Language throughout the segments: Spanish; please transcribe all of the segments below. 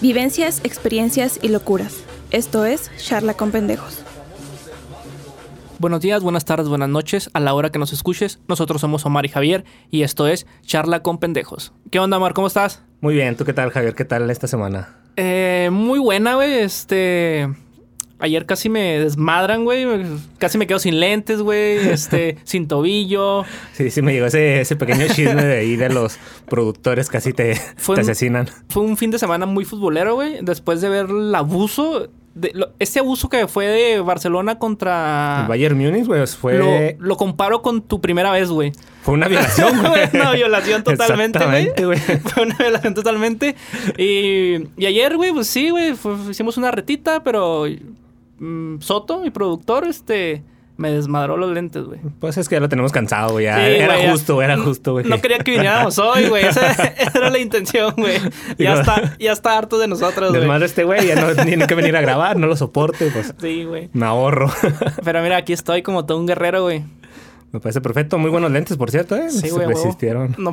Vivencias, experiencias y locuras. Esto es Charla con Pendejos. Buenos días, buenas tardes, buenas noches. A la hora que nos escuches, nosotros somos Omar y Javier y esto es Charla con Pendejos. ¿Qué onda, Omar? ¿Cómo estás? Muy bien, ¿tú qué tal, Javier? ¿Qué tal esta semana? Eh, muy buena, güey. Este. Ayer casi me desmadran, güey. Casi me quedo sin lentes, güey. Este, sin tobillo. Sí, sí, me llegó ese, ese pequeño chisme de ahí de los productores casi te, Fue te un- asesinan. Fue un fin de semana muy futbolero, güey. Después de ver el abuso. De, lo- este abuso que fue de Barcelona contra. El Bayern Múnich, güey, fue, Lo, lo comparo con tu primera vez, güey. fue una violación, güey. Fue una violación totalmente, güey. Fue una violación totalmente. Y, y ayer, güey, pues sí, güey, hicimos una retita, pero mm, Soto, mi productor, este, me desmadró los lentes, güey. Pues es que ya lo tenemos cansado, güey. Sí, era güey, justo, era justo, güey. No quería que viniéramos hoy, güey. Esa, esa era la intención, güey. Ya Digo- está, ya está harto de nosotros, güey. Desmadre este güey, ya no tiene que venir a grabar, no lo soporte, pues Sí, güey. me ahorro. Pero mira, aquí estoy como todo un guerrero, güey. me parece perfecto. Muy buenos lentes, por cierto, ¿eh? Sí, güey. resistieron. No, no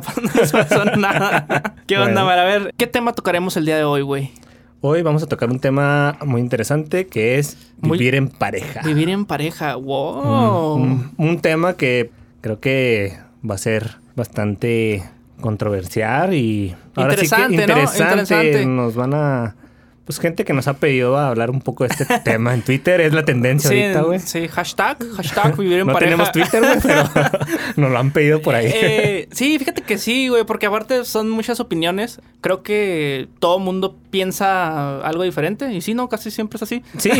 pasó nada. ¿Qué onda, Bueno. Mar? A ver, ¿qué tema tocaremos el día de hoy, güey? Hoy vamos a tocar un tema muy interesante que es Muy- vivir en pareja. Vivir en pareja. Wow. un, un tema que creo que va a ser bastante controversial y ahora sí que Interesante, ¿no? interesante. Interesante. Nos van a pues gente que nos ha pedido a hablar un poco de este tema en Twitter es la tendencia Sí, ahorita, güey. sí, hashtag, hashtag vivir en No pareja. tenemos Twitter, güey, pero nos lo han pedido por ahí. Eh, sí, fíjate que sí, güey, porque aparte son muchas opiniones. Creo que todo mundo piensa algo diferente. Y sí, no, casi siempre es así. Sí,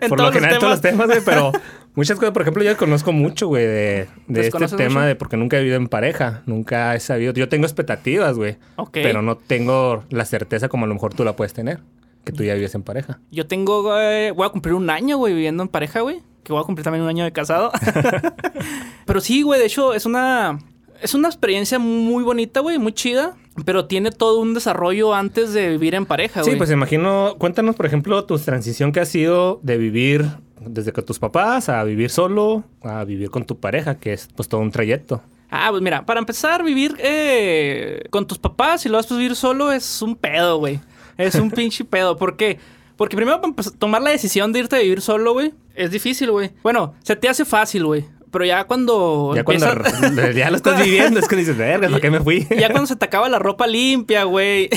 En por lo general los todos los temas, güey, pero muchas cosas, por ejemplo, yo conozco mucho, güey, de, de este ¿Desconoces tema mucho? de porque nunca he vivido en pareja, nunca he sabido, yo tengo expectativas, güey, Ok. pero no tengo la certeza como a lo mejor tú la puedes tener, que tú ya vives en pareja. Yo tengo, güey, voy a cumplir un año, güey, viviendo en pareja, güey. Que voy a cumplir también un año de casado. pero sí, güey, de hecho, es una. Es una experiencia muy bonita, güey, muy chida. Pero tiene todo un desarrollo antes de vivir en pareja, güey. Sí, pues imagino, cuéntanos, por ejemplo, tu transición que ha sido de vivir desde con tus papás a vivir solo, a vivir con tu pareja, que es pues todo un trayecto. Ah, pues mira, para empezar, vivir eh, con tus papás y luego después vivir solo es un pedo, güey. Es un pinche pedo. ¿Por qué? Porque primero tomar la decisión de irte a vivir solo, güey, es difícil, güey. Bueno, se te hace fácil, güey. Pero ya cuando... Ya cuando ya lo estás viviendo, es que dices, verga, ¿para qué me fui? ya cuando se te acaba la ropa limpia, güey.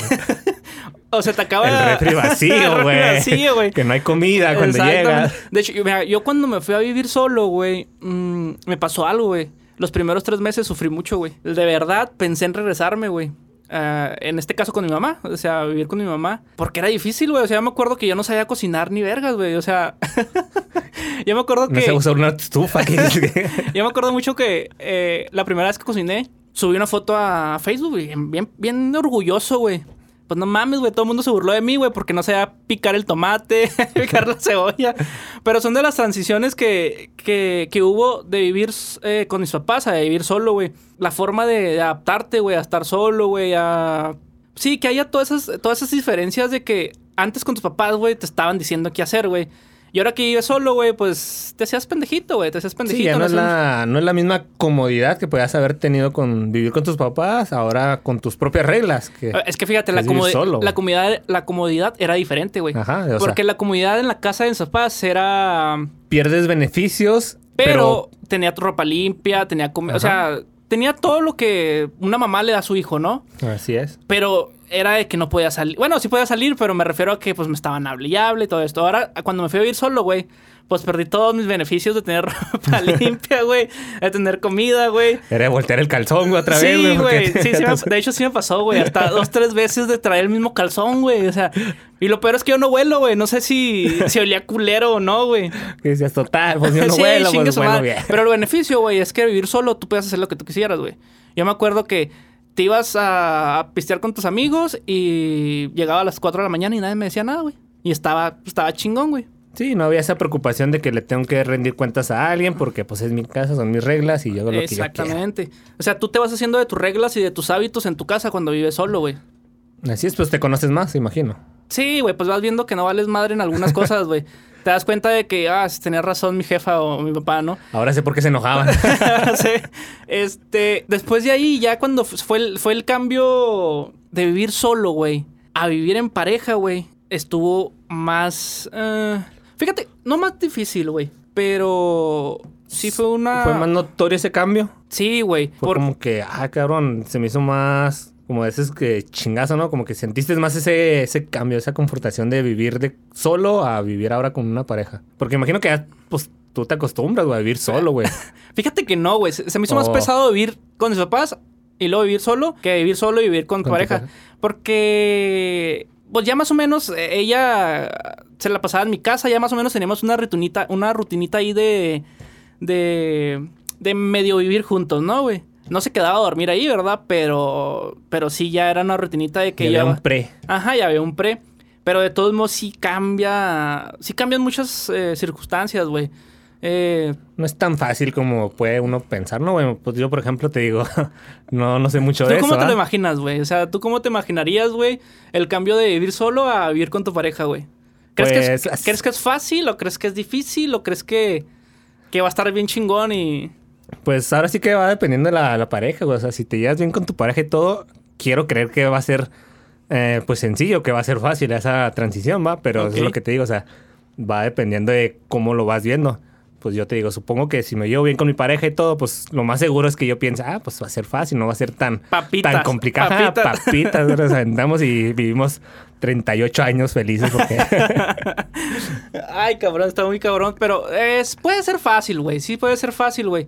o se te acaba... El refri vacío, güey. vacío, güey. Que no hay comida cuando llegas. De hecho, yo, mira, yo cuando me fui a vivir solo, güey, mm, me pasó algo, güey. Los primeros tres meses sufrí mucho, güey. De verdad, pensé en regresarme, güey. Ah, en este caso con mi mamá, o sea, vivir con mi mamá. Porque era difícil, güey. O sea, yo me acuerdo que yo no sabía cocinar ni vergas, güey. O sea, yo me acuerdo No que... sé usar una estufa. Yo me acuerdo mucho que eh, la primera vez que cociné, subí una foto a Facebook, güey, bien, bien orgulloso, güey. Pues no mames, güey, todo el mundo se burló de mí, güey, porque no sabía picar el tomate, picar la cebolla. Pero son de las transiciones que, que, que hubo de vivir eh, con mis papás a de vivir solo, güey. La forma de, de adaptarte, güey, a estar solo, güey, a... Sí, que haya todas esas, todas esas diferencias de que antes con tus papás, güey, te estaban diciendo qué hacer, güey. Y ahora que vives solo, güey, pues te hacías pendejito, güey, te hacías pendejito. Sí, ya no es, hacías- la, no es la misma comodidad que podías haber tenido con vivir con tus papás, ahora con tus propias reglas. Que, Es que fíjate, la, es comodi- solo, la, comodidad, la comodidad era diferente, güey. Ajá, o sea- Porque la comodidad en la casa de mis papás era... pierdes beneficios, Pero, tenía tu ropa limpia, tenía comida... O sea, tenía todo lo que una mamá le da a su hijo, ¿no? pero así es. Pero era de que no podía salir. Bueno, sí podía salir, pero me refiero a que pues me estaban hable y hable y todo esto. Ahora, cuando me fui a vivir solo, güey, pues perdí todos mis beneficios de tener ropa limpia, güey. De tener comida, güey. Era de voltear el calzón, güey, otra vez, Sí, güey. güey. porque- Sí, sí me- de hecho, sí me pasó, güey. Hasta dos, tres veces de traer el mismo calzón, güey. O sea, y lo peor es que yo no vuelo, güey. No sé si, si olía culero o no, güey. Que decías, total, pues yo no Sí, vuelo, pues bien. Pero el beneficio, güey, es que vivir solo tú puedes hacer lo que tú quisieras, güey. Yo me acuerdo que te ibas a, a pistear con tus amigos y llegaba a las 4 de la mañana y nadie me decía nada, güey. Y estaba, estaba chingón, güey. Sí, no había esa preocupación de que le tengo que rendir cuentas a alguien porque pues es mi casa, son mis reglas y yo hago lo que yo. Exactamente. O sea, tú te vas haciendo de tus reglas y de tus hábitos en tu casa cuando vives solo, güey. Así es, pues te conoces más, imagino. Sí, güey, pues vas viendo que no vales madre en algunas cosas, güey. Te das cuenta de que, ah, tenía razón mi jefa o mi papá, ¿no? Ahora sé por qué se enojaban. Sí. Este, después de ahí, ya cuando fu- fue el, fue el cambio de vivir solo, güey, a vivir en pareja, güey, estuvo más... eh, fíjate, no más difícil, güey. Pero sí fue una... ¿Fue más notorio ese cambio? Sí, güey. Fue por- como que, ah, cabrón, se me hizo más... Como ese que chingazo, ¿no? Como que sentiste más ese, ese cambio, esa confrontación de vivir de solo a vivir ahora con una pareja. Porque imagino que ya, pues, tú te acostumbras, güey, a vivir solo, güey. Fíjate que no, güey. Se, me hizo más Oh. pesado vivir con mis papás y luego vivir solo que vivir solo y vivir con, tu Con tu pareja. pareja. Porque, pues ya más o menos eh, ella se la pasaba en mi casa, ya más o menos teníamos una rutinita, una rutinita ahí de, de, de medio vivir juntos, ¿no, güey? No se quedaba a dormir ahí, ¿verdad? Pero, pero sí ya era una rutinita de que ya ya... un pre. Ajá, ya había un pre. Pero de todos modos sí cambia, sí cambian muchas eh, circunstancias, güey. Eh, No es tan fácil como puede uno pensar, ¿no? Bueno, pues yo, por ejemplo, te digo, no, no sé mucho ¿Tú de cómo eso. te lo ¿ah? imaginas, güey? O sea, ¿tú cómo te imaginarías, güey, el cambio de vivir solo a vivir con tu pareja, güey? ¿Crees, que es, Pues, as- ¿Crees que es fácil o crees que es difícil o crees que, que va a estar bien chingón y... Pues ahora sí que va dependiendo de la, la pareja, güey. O sea, si te llevas bien con tu pareja y todo, quiero creer que va a ser, eh, pues sencillo, que va a ser fácil esa transición, ¿va? Pero eso es lo que te digo, o sea, va dependiendo de cómo lo vas viendo. Pues yo te digo, supongo que si me llevo bien con mi pareja y todo, pues lo más seguro es que yo piense, ah, pues va a ser fácil, no va a ser tan, Papitas, tan complicado. Papitas. Papitas, güey, nos aventamos y vivimos 38 años felices porque... Ay, cabrón, está muy cabrón. Pero es, puede ser fácil, güey. Sí puede ser fácil, güey.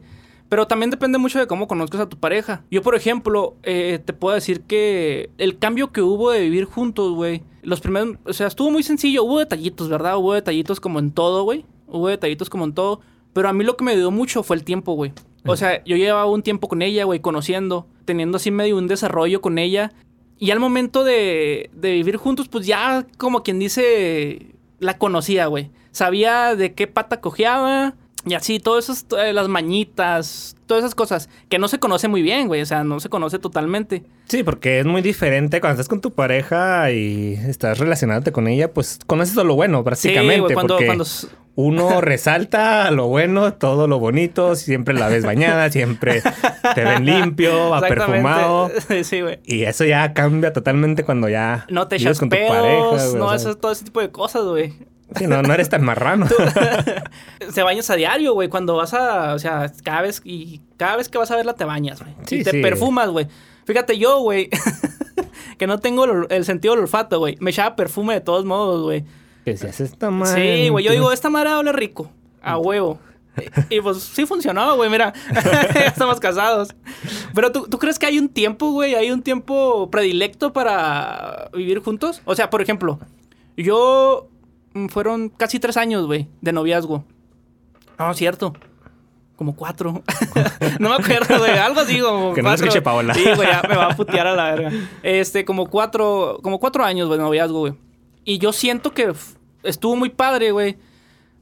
Pero también depende mucho de cómo conozcas a tu pareja. Yo, por ejemplo, eh, te puedo decir que el cambio que hubo de vivir juntos, güey. Los primeros, o sea, estuvo muy sencillo. Hubo detallitos, ¿verdad? Hubo detallitos como en todo, güey. Hubo detallitos como en todo. Pero a mí lo que me ayudó mucho fue el tiempo, güey. O sea, yo llevaba un tiempo con ella, güey, conociendo, teniendo así medio un desarrollo con ella. Y al momento de, de vivir juntos, pues ya, como quien dice, la conocía, güey. Sabía de qué pata cojeaba. Y así, todas esas, eh, las mañitas, todas esas cosas que no se conoce muy bien, güey. O sea, no se conoce totalmente. Sí, porque es muy diferente cuando estás con tu pareja y estás relacionándote con ella, pues conoces todo lo bueno prácticamente. sí, güey, cuando, porque cuando s- uno resalta lo bueno, todo lo bonito, siempre la ves bañada, siempre te ven limpio, va perfumado. sí, güey. Y eso ya cambia totalmente cuando ya No te echas con tu pedos, pareja. güey, no o sea, haces todo ese tipo de cosas, güey. sí, no, no eres tan marrano. Se bañas a diario, güey. Cuando vas a. O sea, cada vez. Y cada vez que vas a verla te bañas, güey. Sí, y te sí. perfumas, güey. Fíjate, yo, güey. que no tengo el, el sentido del olfato, güey. Me echaba perfume de todos modos, güey. Que si haces esta madre. Sí, güey. Yo digo, esta madre huele rico. A huevo. Y, y, pues sí funcionó, güey. Mira, estamos casados. Pero ¿tú, ¿tú crees que hay un tiempo, güey? ¿Hay un tiempo predilecto para vivir juntos? O sea, por ejemplo, yo mm, fueron casi tres años, güey, de noviazgo. No, cierto. Como cuatro. no me acuerdo, güey. Algo así como Que no cuatro. escuche Paola. Sí, güey, ya me va a putear a la verga. Este, como cuatro, como cuatro años, güey, de noviazgo, güey. Y yo siento que estuvo muy padre, güey.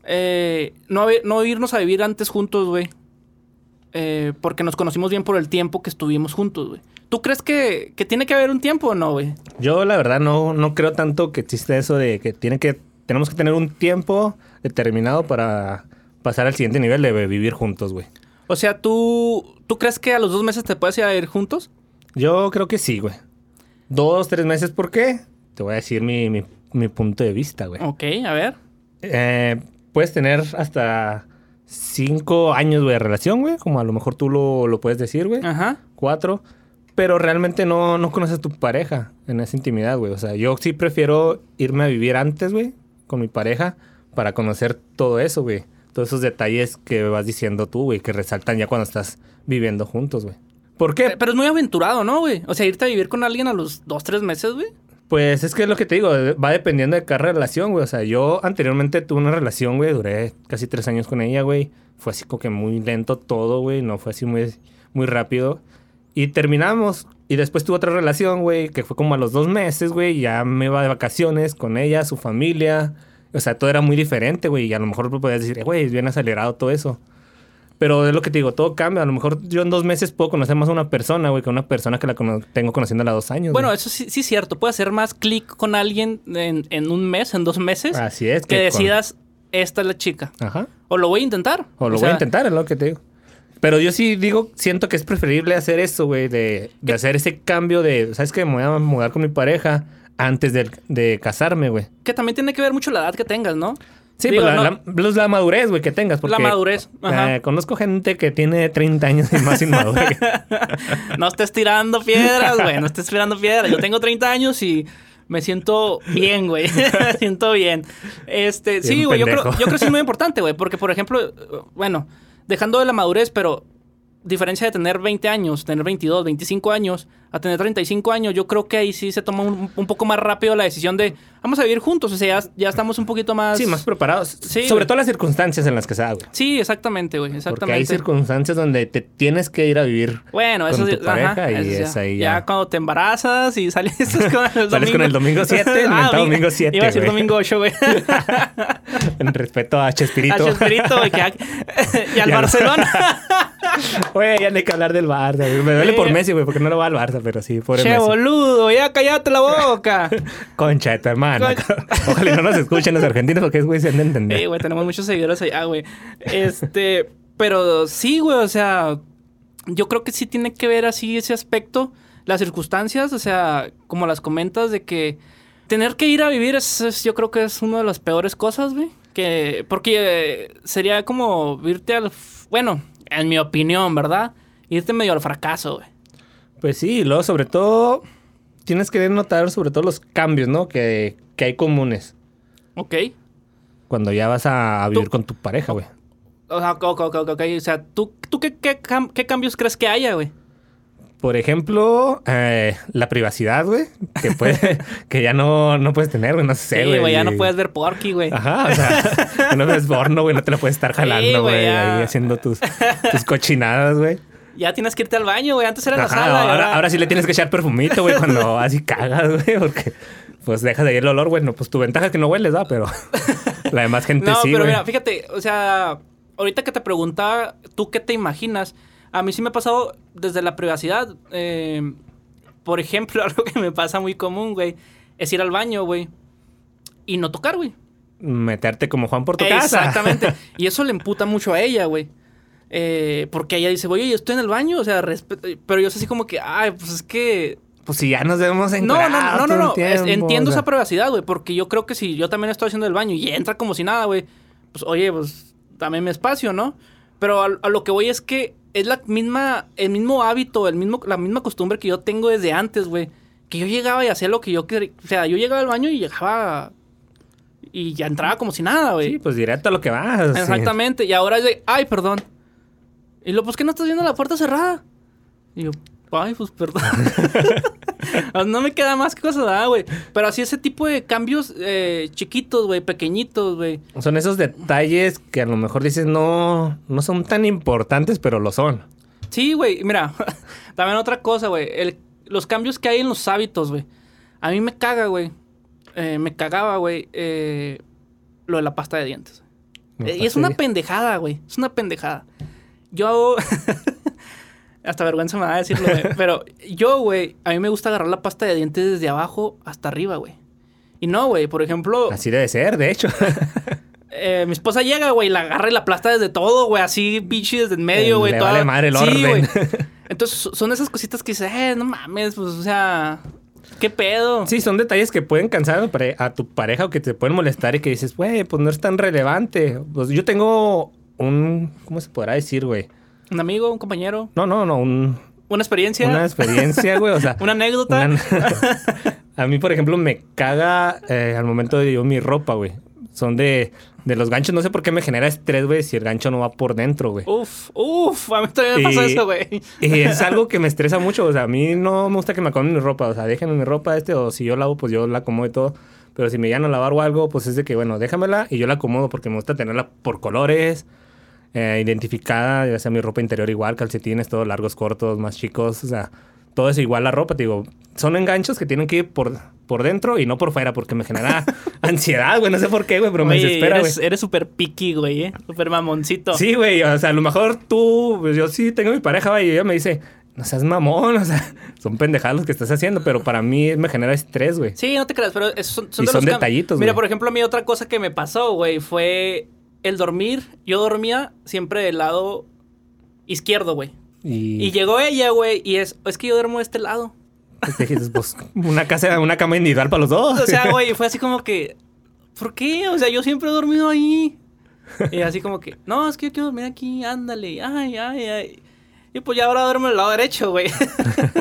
Eh, no, no irnos a vivir antes juntos, güey. Eh, porque nos conocimos bien por el tiempo que estuvimos juntos, güey. ¿Tú crees que, que tiene que haber un tiempo o no, güey? Yo la verdad no, no creo tanto que existe eso de que tiene que tenemos que tener un tiempo determinado para pasar al siguiente nivel de vivir juntos, güey. O sea, ¿tú, ¿tú crees que a los dos meses te puedes ir a ir juntos? Yo creo que sí, güey. Dos, tres meses, ¿por qué? Te voy a decir mi, mi- mi punto de vista, güey. Ok, a ver. Eh, puedes tener hasta cinco años, güey, de relación, güey. Como a lo mejor tú lo, lo puedes decir, güey. Ajá. Cuatro. Pero realmente no, no conoces a tu pareja en esa intimidad, güey. O sea, yo sí prefiero irme a vivir antes, güey, con mi pareja, para conocer todo eso, güey. Todos esos detalles que vas diciendo tú, güey, que resaltan ya cuando estás viviendo juntos, güey. ¿Por qué? Pe- Pero es muy aventurado, ¿no, güey? O sea, irte a vivir con alguien a los dos, tres meses, güey. Pues es que es lo que te digo, va dependiendo de cada relación, güey. O sea, yo anteriormente tuve una relación, güey, duré casi tres años con ella, güey. Fue así como que muy lento todo, güey, no fue así muy, muy rápido. Y terminamos. Y después tuve otra relación, güey, que fue como a los dos meses, güey. Ya me iba de vacaciones con ella, su familia. O sea, todo era muy diferente, güey. Y a lo mejor podías decir, "Eh, güey, es bien acelerado todo eso. Pero es lo que te digo, todo cambia. A lo mejor yo en dos meses puedo conocer más a una persona, güey, que a una persona que la cono- tengo conociéndola dos años. Bueno, güey. eso sí, sí es cierto. Puedes hacer más clic con alguien en, en un mes, en dos meses, Así es. que decidas, esta es la chica. Ajá. O lo voy a intentar. O lo sea, voy a intentar, es lo que te digo. Pero yo sí digo, siento que es preferible hacer eso, güey, de, de hacer ese cambio de, ¿sabes qué? Me voy a mudar con mi pareja antes de, de casarme, güey. Que también tiene que ver mucho la edad que tengas, ¿no? Sí, Digo, pues la, no- la- pues la madurez, güey, que tengas. Porque, La madurez, ajá. eh, conozco gente que tiene 30 años y más inmadura. que- No estés tirando piedras, güey. No estés tirando piedras. Yo tengo 30 años y me siento bien, güey. me siento bien. Este, sí, güey. Yo creo, yo creo que es muy importante, güey. Porque, por ejemplo, eh, bueno, dejando de la madurez, pero diferencia de tener 20 años, tener 22, 25 años, a tener 35 años, yo creo que ahí sí se toma un, un poco más rápido la decisión de vamos a vivir juntos. O sea, ya, ya estamos un poquito más. sí, más preparados. Sí, Sobre güey. todo las circunstancias en las que se da, güey. Sí, exactamente, güey. Porque hay Exactamente. circunstancias donde te tienes que ir a vivir. Bueno, con eso tu sí, pareja ajá, y eso es ahí ya. cuando te embarazas y sales con el domingo. Sales con el domingo 7, el mentado domingo 7, Iba a decir güey. domingo 8, güey. En respeto a A Chespirito. Chespirito, güey, que a- y al Y al- Barcelona. Güey, ya no hay que hablar del Barça. güey. Me duele por Messi, güey, porque no lo va al Barça, pero sí, pobre che, Messi. boludo, ya cállate la boca. Concha de tu hermano. Con- Ojalá y no nos escuchen los argentinos porque es güey se han de entender. Sí, güey, tenemos muchos seguidores allá, güey. Este, pero sí, güey, o sea, yo creo que sí tiene que ver así ese aspecto, las circunstancias, o sea, como las comentas de que tener que ir a vivir es, es- yo creo que es una de las peores cosas, güey. Que, porque eh, sería como irte al, f- bueno, en mi opinión, ¿verdad? Irte medio al fracaso, güey. Pues sí, y luego sobre todo tienes que notar sobre todo los cambios, ¿no? Que, que hay comunes Ok. cuando ya vas a, a vivir Tú- con tu pareja, güey. O sea, ok, ok, ok, ok. O sea, ¿tú, tú qué, qué, qué cambios crees que haya, güey? Por ejemplo, eh, la privacidad, güey, que puede, que ya no, no puedes tener, güey, no sé, Sí, güey. güey, ya no puedes ver Porky, güey. Ajá, o sea, no ves porno, güey, no te la puedes estar jalando, güey, ahí haciendo tus, tus cochinadas, güey. Ya tienes que irte al baño, güey. Antes era la Ajá, sala. y ahora, ahora sí le tienes que echar perfumito, güey, cuando así cagas, güey, porque pues dejas de ir el olor, güey. No, pues tu ventaja es que no hueles, ¿va? Pero la demás gente No, sí, pero güey. mira, fíjate, o sea, ahorita que te preguntaba, ¿tú qué te imaginas? A mí sí me ha pasado desde la privacidad. eh, por ejemplo, algo que me pasa muy común, güey, es ir al baño, güey, y no tocar, güey. Meterte como Juan por tu casa. Exactamente. y eso le emputa mucho a ella, güey. Eh, porque ella dice, oye, yo estoy en el baño, o sea, respeto. Pero yo sé así como que, ay, pues es que Pues si ya nos vemos en No, no, no, no, no. entiendo esa privacidad, güey. Porque yo creo que si yo también estoy haciendo el baño y entra como si nada, güey. Pues oye, pues dame mi espacio, ¿no? Pero a, a lo que voy es que es la misma, el mismo hábito, el mismo, la misma costumbre que yo tengo desde antes, güey. Que yo llegaba y hacía lo que yo quería. O sea, yo llegaba al baño y llegaba. Y ya entraba como si nada, güey. Sí, pues directo a lo que vas. sí. Exactamente. Y ahora es de, ay, perdón. Y lo, pues que no estás viendo la puerta cerrada. Y yo, ay, pues perdón. no me queda más que cosa, ¿verdad, güey. Pero así ese tipo de cambios eh, chiquitos, güey, pequeñitos, güey. Son esos detalles que a lo mejor dices no, no son tan importantes, pero lo son. Sí, güey, mira, también otra cosa, güey. Los cambios que hay en los hábitos, güey. A mí me caga, güey. Eh, me cagaba, güey, eh, lo de la pasta de dientes. Y es una pendejada, güey. Es una pendejada. Yo. hasta vergüenza me da decirlo, güey. Pero yo, güey, a mí me gusta agarrar la pasta de dientes desde abajo hasta arriba, güey. Y no, güey. Por ejemplo, Así debe ser, de hecho. eh, mi esposa llega, güey, la agarra y la aplasta desde todo, güey. Así, bichi, desde en medio, güey. Le toda- vale madre el Sí, orden. güey. Entonces, so- son esas cositas que dices, eh, no mames, pues, o sea, ¿qué pedo? Sí, son detalles que pueden cansar a tu pareja o que te pueden molestar y que dices, güey, pues no es tan relevante. Pues yo tengo un, ¿cómo se podrá decir, güey? Un amigo, un compañero, No, no, no, un, una experiencia, una experiencia, güey. O sea, una anécdota. una- a mí, por ejemplo, me caga eh, al momento de yo mi ropa, güey. Son de, de los ganchos. No sé por qué me genera estrés, güey, si el gancho no va por dentro, güey. Uf, uf, a mí también me pasó Y- eso, güey. Y es algo que me estresa mucho. O sea, a mí no me gusta que me acomoden mi ropa. O sea, déjenme mi ropa este. O si yo lavo, pues yo la acomodo y todo. Pero si me llegan a lavar o algo, pues es de que, bueno, déjamela y yo la acomodo porque me gusta tenerla por colores. Eh, identificada, ya sea mi ropa interior igual, calcetines, todos largos, cortos, más chicos. O sea, todo es igual la ropa. Te digo, son enganchos que tienen que ir por, por dentro y no por fuera porque me genera ansiedad, güey. No sé por qué, güey, pero me desespera, güey. eres, súper picky, güey, ¿eh? Súper mamoncito. Sí, güey, o sea, a lo mejor tú, pues yo sí tengo mi pareja, güey, y ella me dice, no seas mamón, o sea, son pendejadas los que estás haciendo, pero para mí me genera estrés, güey. Sí, no te creas, pero esos son, son Y de son los detallitos, Mira, güey. por ejemplo, a mí otra cosa que me pasó, güey, fue el dormir. Yo dormía siempre del lado izquierdo, güey. Y, Y llegó ella, güey, y es, es que yo duermo de este lado. Pues, una casa, una cama individual para los dos. O sea, güey, fue así como que, ¿por qué? O sea, yo siempre he dormido ahí. Y así como que, no, es que yo quiero dormir aquí, ándale, ay, ay, ay. Y pues ya ahora duermo del lado derecho, güey.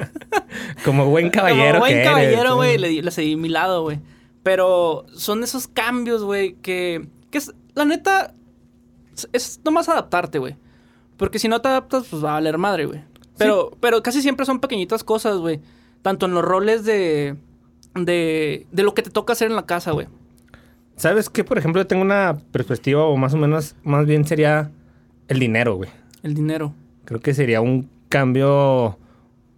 Como buen caballero. Como buen que caballero, güey, le, le seguí mi lado, güey. Pero son esos cambios, güey, que, que es, la neta, es, nomás adaptarte, güey. Porque si no te adaptas, pues va a valer madre, güey. Pero, pero casi siempre son pequeñitas cosas, güey. Tanto en los roles de, de, de lo que te toca hacer en la casa, güey. ¿Sabes qué? Por ejemplo, yo tengo una perspectiva, o más o menos, más bien sería el dinero, güey. El dinero. Creo que sería un cambio,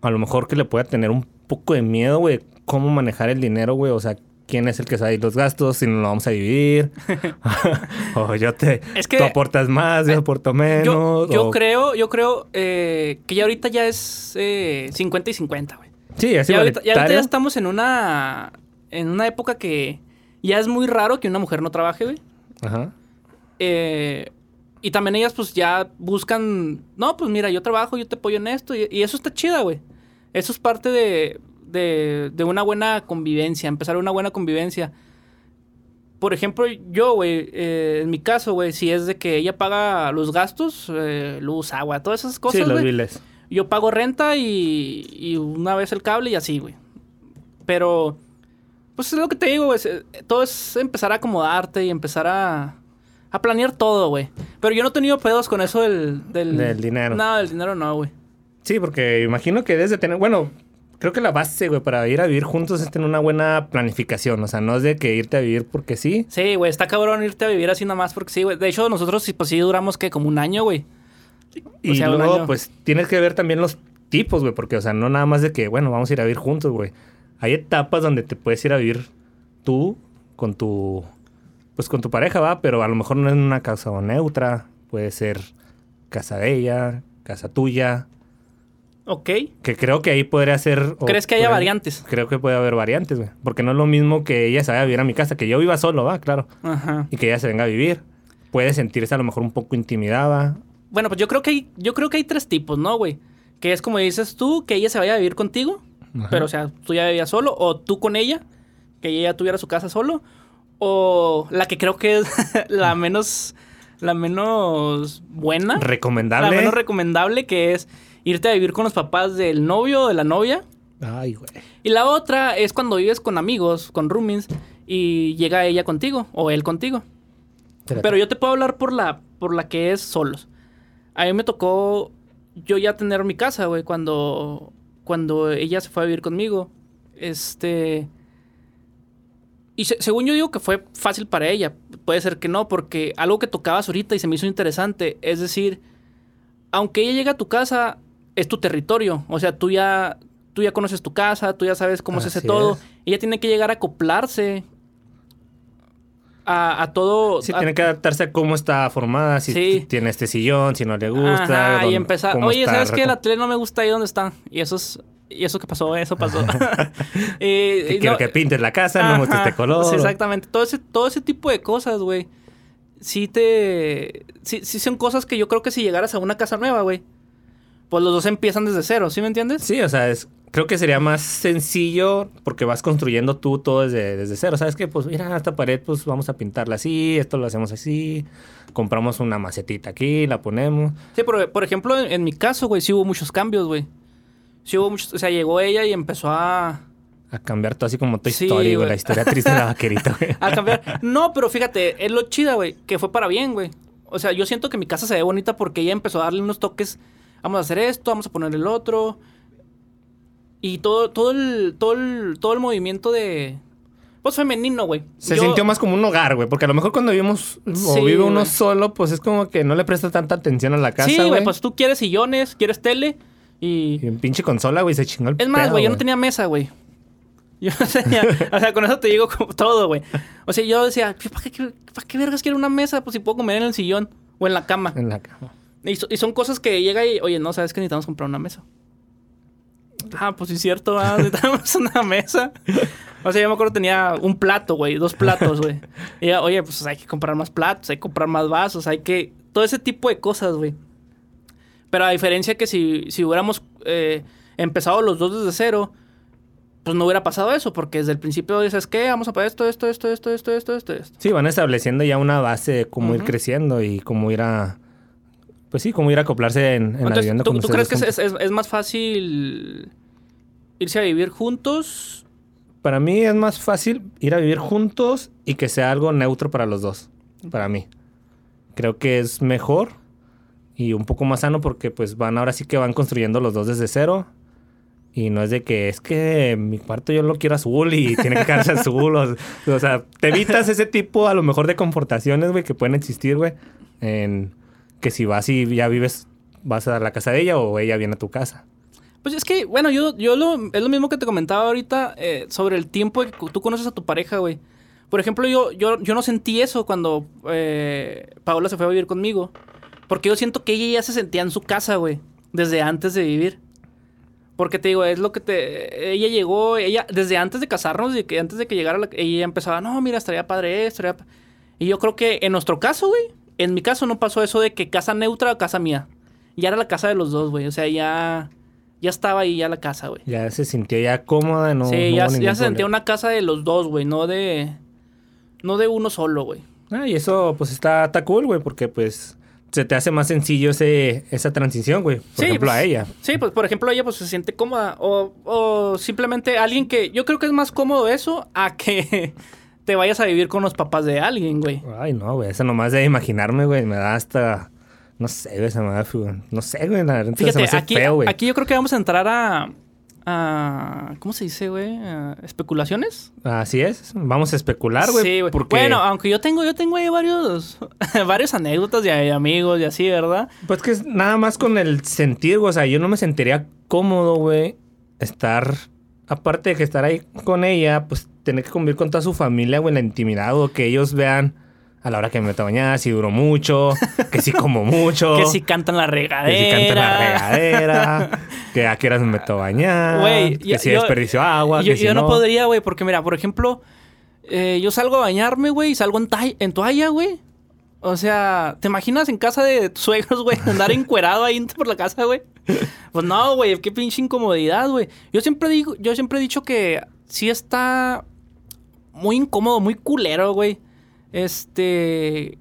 a lo mejor que le pueda tener un poco de miedo, güey. Cómo manejar el dinero, güey. O sea, quién es el que sabe los gastos, si nos lo vamos a dividir. o yo te... Es que- Tú aportas más, yo aporto menos. Yo, yo o- creo, yo creo eh, que ya ahorita ya es eh, 50 y 50, güey. Sí, así ya, ahorita, ya ahorita ya estamos en una, en una época que ya es muy raro que una mujer no trabaje, güey. Ajá. Eh, y también ellas pues ya buscan, no, pues mira, yo trabajo, yo te apoyo en esto. Y, y eso está chida, güey. Eso es parte de, de, de una buena convivencia, empezar una buena convivencia. Por ejemplo, yo, güey, eh, en mi caso, güey, si es de que ella paga los gastos, eh, luz, agua, todas esas cosas, sí, los biles. Yo pago renta y, y una vez el cable y así, güey. Pero, pues es lo que te digo, güey. se- Todo es empezar a acomodarte y empezar a, a planear todo, güey. Pero yo no he tenido pedos con eso del... Del, Del dinero. No, del dinero no, güey. Sí, porque imagino que debes de tener, bueno, creo que la base, güey, para ir a vivir juntos es tener una buena planificación. O sea, no es de que irte a vivir porque sí. Sí, güey, está cabrón irte a vivir así nomás porque sí, güey. De hecho, nosotros sí, pues sí duramos que como un año, güey. Y O sea, luego, pues, tienes que ver también los tipos, güey, porque, o sea, no nada más de que, bueno, vamos a ir a vivir juntos, güey. Hay etapas donde te puedes ir a vivir tú con tu, pues, con tu pareja, va, pero a lo mejor no es una casa neutra, puede ser casa de ella, casa tuya, Ok. que creo que ahí podría ser... o ¿Crees que haya variantes? Creo que puede haber variantes, güey, porque no es lo mismo que ella se vaya a vivir a mi casa, que yo viva solo, va, claro, Ajá. y que ella se venga a vivir. Puede sentirse a lo mejor un poco intimidada, Bueno, pues yo creo que hay, yo creo que hay tres tipos, ¿no, güey? Que es como dices tú, que ella se vaya a vivir contigo, Ajá. pero o sea, tú ya vivías solo, o tú con ella, que ella tuviera su casa solo, o la que creo que es la menos, la menos buena, recomendable. la menos recomendable, que es irte a vivir con los papás del novio o de la novia. Ay, güey. Y la otra es cuando vives con amigos, con roomies, y llega ella contigo, o él contigo. Espérate. Pero yo te puedo hablar por la, por la que es solos. A mí me tocó yo ya tener mi casa, güey, cuando, cuando ella se fue a vivir conmigo. Este... Y se- según yo digo que fue fácil para ella. Puede ser que no, porque algo que tocabas ahorita y se me hizo interesante, es decir, aunque ella llegue a tu casa, es tu territorio. O sea, tú ya, tú ya conoces tu casa, tú ya sabes cómo se hace Así todo. es. Ella tiene que llegar a acoplarse a, a todo. Sí, a- tiene que adaptarse a cómo está formada, si Sí. tiene este sillón, si no le gusta. Ajá, y empezar. Oye, ¿sabes qué? La tele no me gusta ahí donde está. Y eso es. Y eso que pasó, eso pasó. Eh, Que y quiero no- que pintes la casa, no muestres este color. sí, exactamente. Todo ese, todo ese tipo de cosas, güey. Sí te. Sí, sí son cosas que yo creo que si llegaras a una casa nueva, güey. Pues los dos empiezan desde cero, ¿sí me entiendes? Sí, o sea, es, creo que sería más sencillo porque vas construyendo tú todo desde, desde cero. ¿Sabes qué? Pues mira, esta pared, pues vamos a pintarla así, esto lo hacemos así. Compramos una macetita aquí, la ponemos. Sí, por, por ejemplo, en, en mi caso, güey, sí hubo muchos cambios, güey. Sí hubo muchos. O sea, llegó ella y empezó a. A cambiar todo así como Sí, Story, güey. güey. La historia triste de la vaquerita, güey. a cambiar. No, pero fíjate, es lo chida, güey, que fue para bien, güey. O sea, yo siento que mi casa se ve bonita porque ella empezó a darle unos toques. Vamos a hacer esto, vamos a poner el otro. Y todo, todo el, todo el, todo el movimiento de. Pues femenino, güey. Se Yo- sintió más como un hogar, güey. Porque a lo mejor cuando vivimos o Sí, vive uno güey. solo, pues es como que no le presta tanta atención a la casa, Sí, güey. güey, pues tú quieres sillones, quieres tele. Y. Pinche consola, güey, se chingó el Es más, pedo, güey, yo no tenía mesa, güey. Yo no tenía. o sea, con eso te digo como todo, güey. O sea, yo decía, ¿para qué, ¿para qué vergas quiero una mesa? Pues si puedo comer en el sillón o en la cama. En la cama. Y, so- y son cosas que llega y, oye, no, sabes que necesitamos comprar una mesa. Ah, pues sí, es cierto, ah, necesitamos una mesa. O sea, yo me acuerdo tenía un plato, güey, dos platos, güey. Y ya, oye, pues hay que comprar más platos, hay que comprar más vasos, hay que. Todo ese tipo de cosas, güey. Pero a diferencia que si, si hubiéramos eh, empezado los dos desde cero, pues no hubiera pasado eso, porque desde el principio dices, ¿qué? Vamos a para esto, esto, esto, esto, esto, esto, esto, esto. Sí, van estableciendo ya una base de cómo ir creciendo y cómo ir a... Pues sí, cómo ir a acoplarse en, en la vivienda ¿tú, con tú crees que es, juntos. es- es más fácil irse a vivir juntos? Para mí es más fácil ir a vivir juntos y que sea algo neutro para los dos. Para mí. Creo que es mejor y un poco más sano porque pues van ahora sí que van construyendo los dos desde cero. Y no es de que es que mi cuarto yo lo quiero azul y tiene que quedarse azul. O, o sea, te evitas ese tipo a lo mejor de confortaciones, güey, que pueden existir, güey. En que si vas y ya vives, vas a la casa de ella o ella viene a tu casa. Pues es que, bueno, yo, yo lo, es lo mismo que te comentaba ahorita eh, sobre el tiempo que tú conoces a tu pareja, güey. Por ejemplo, yo, yo, yo no sentí eso cuando eh, Paola se fue a vivir conmigo. Porque yo siento que ella ya se sentía en su casa, güey. Desde antes de vivir. Porque te digo, es lo que te... Ella llegó, ella, desde antes de casarnos, de que antes de que llegara, la- ella empezaba, no, mira, estaría padre esto, estaría... pa-". Y yo creo que en nuestro caso, güey, en mi caso no pasó eso de que casa neutra o casa mía. Ya era la casa de los dos, güey. O sea, ya... Ya estaba ahí ya la casa, güey. Ya se sintió ya cómoda, no. sí, no ya, se sentía una casa de los dos, güey. No de... No de uno solo, güey. Ah, y eso pues está, está cool, güey, porque pues se te hace más sencillo ese, esa transición, güey. Por Sí, ejemplo, pues, a ella. Sí, pues por ejemplo ella pues se siente cómoda. O, o simplemente alguien que... Yo creo que es más cómodo eso a que te vayas a vivir con los papás de alguien, güey. Ay, no, güey, eso nomás de imaginarme, güey, me da hasta... No sé, güey, se me da... No sé, güey, la verdad se Fíjate, me hace aquí, feo, güey. aquí yo creo que vamos a entrar a... a ¿Cómo se dice, güey? ¿A ¿Especulaciones? Así es, vamos a especular, güey. Sí, güey. Porque, Bueno, aunque yo tengo, yo tengo ahí varios... varias anécdotas de amigos y así, ¿verdad? Pues que es nada más con el sentir, güey, o sea, yo no me sentiría cómodo, güey, estar... Aparte de que estar ahí con ella, pues tener que convivir con toda su familia, güey, en la intimidad, o que ellos vean a la hora que me meto a bañar, si duró mucho, que si como mucho. Que si cantan la regadera. Que si canta en la regadera, que a qué horas me meto a bañar, que yo- si yo- desperdicio agua, Yo, que si yo no. no. podría, güey, porque mira, por ejemplo, eh, yo salgo a bañarme, güey, y salgo en, en toalla, güey. O sea, ¿te imaginas en casa de tus suegros, güey, andar encuerado ahí por la casa, güey? Pues no, güey, qué pinche incomodidad, güey. Yo siempre digo, yo siempre he dicho que sí está muy incómodo, muy culero, güey. Este,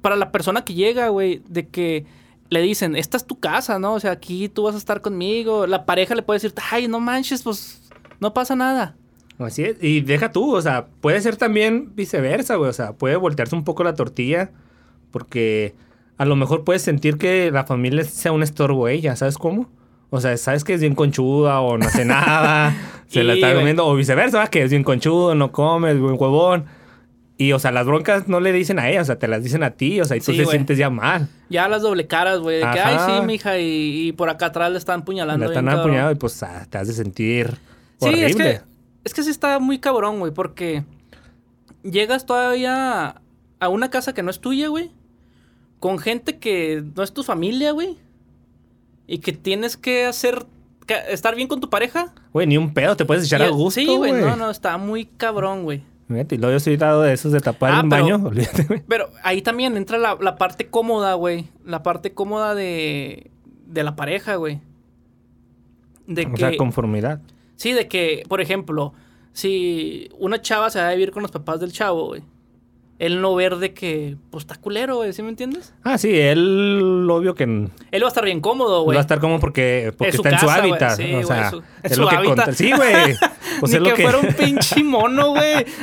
para la persona que llega, güey, de que le dicen, esta es tu casa, ¿no? O sea, aquí tú vas a estar conmigo. La pareja le puede decir, ay, no manches, pues no pasa nada. Así es. Y deja tú, o sea, puede ser también viceversa, güey. O sea, puede voltearse un poco la tortilla porque a lo mejor puedes sentir que la familia sea un estorbo ella, ¿sabes cómo? O sea, sabes que es bien conchuda o no hace nada, se la está comiendo, o viceversa, que es bien conchudo, no comes, buen huevón. Y, o sea, las broncas no le dicen a ella, o sea, te las dicen a ti, o sea, y tú Sí, te sientes ya mal. Ya las doble caras, güey, de que, ay, sí, mija, y, y por acá atrás le están puñalando. Le están apuñados y pues ah, te hace sentir Sí, horrible. es que, es que sí está muy cabrón, güey, porque llegas todavía a una casa que no es tuya, güey, con gente que no es tu familia, güey, y que tienes que hacer, que- estar bien con tu pareja. Güey, ni un pedo, te puedes echar Y- a gusto, Sí, güey, no, no, está muy cabrón, güey. Y luego yo soy dado de esos de tapar Ah, un pero- baño, olvídate, güey. Pero ahí también entra la, la parte cómoda, güey. La parte cómoda de, de la pareja, güey. De O que... sea, conformidad. Sí, de que, por ejemplo, si una chava se va a vivir con los papás del chavo, güey. Él no ver de que, pues está culero, güey, ¿sí me entiendes? Ah, sí, él obvio que Él va a estar bien cómodo, güey. va a estar como porque, porque Es su está en su güey. hábitat. Sí, o güey, sea, su- es es su lo que hábitat. contra- Sí, güey. Pues Ni es lo que, que, fuera un pinche mono, güey.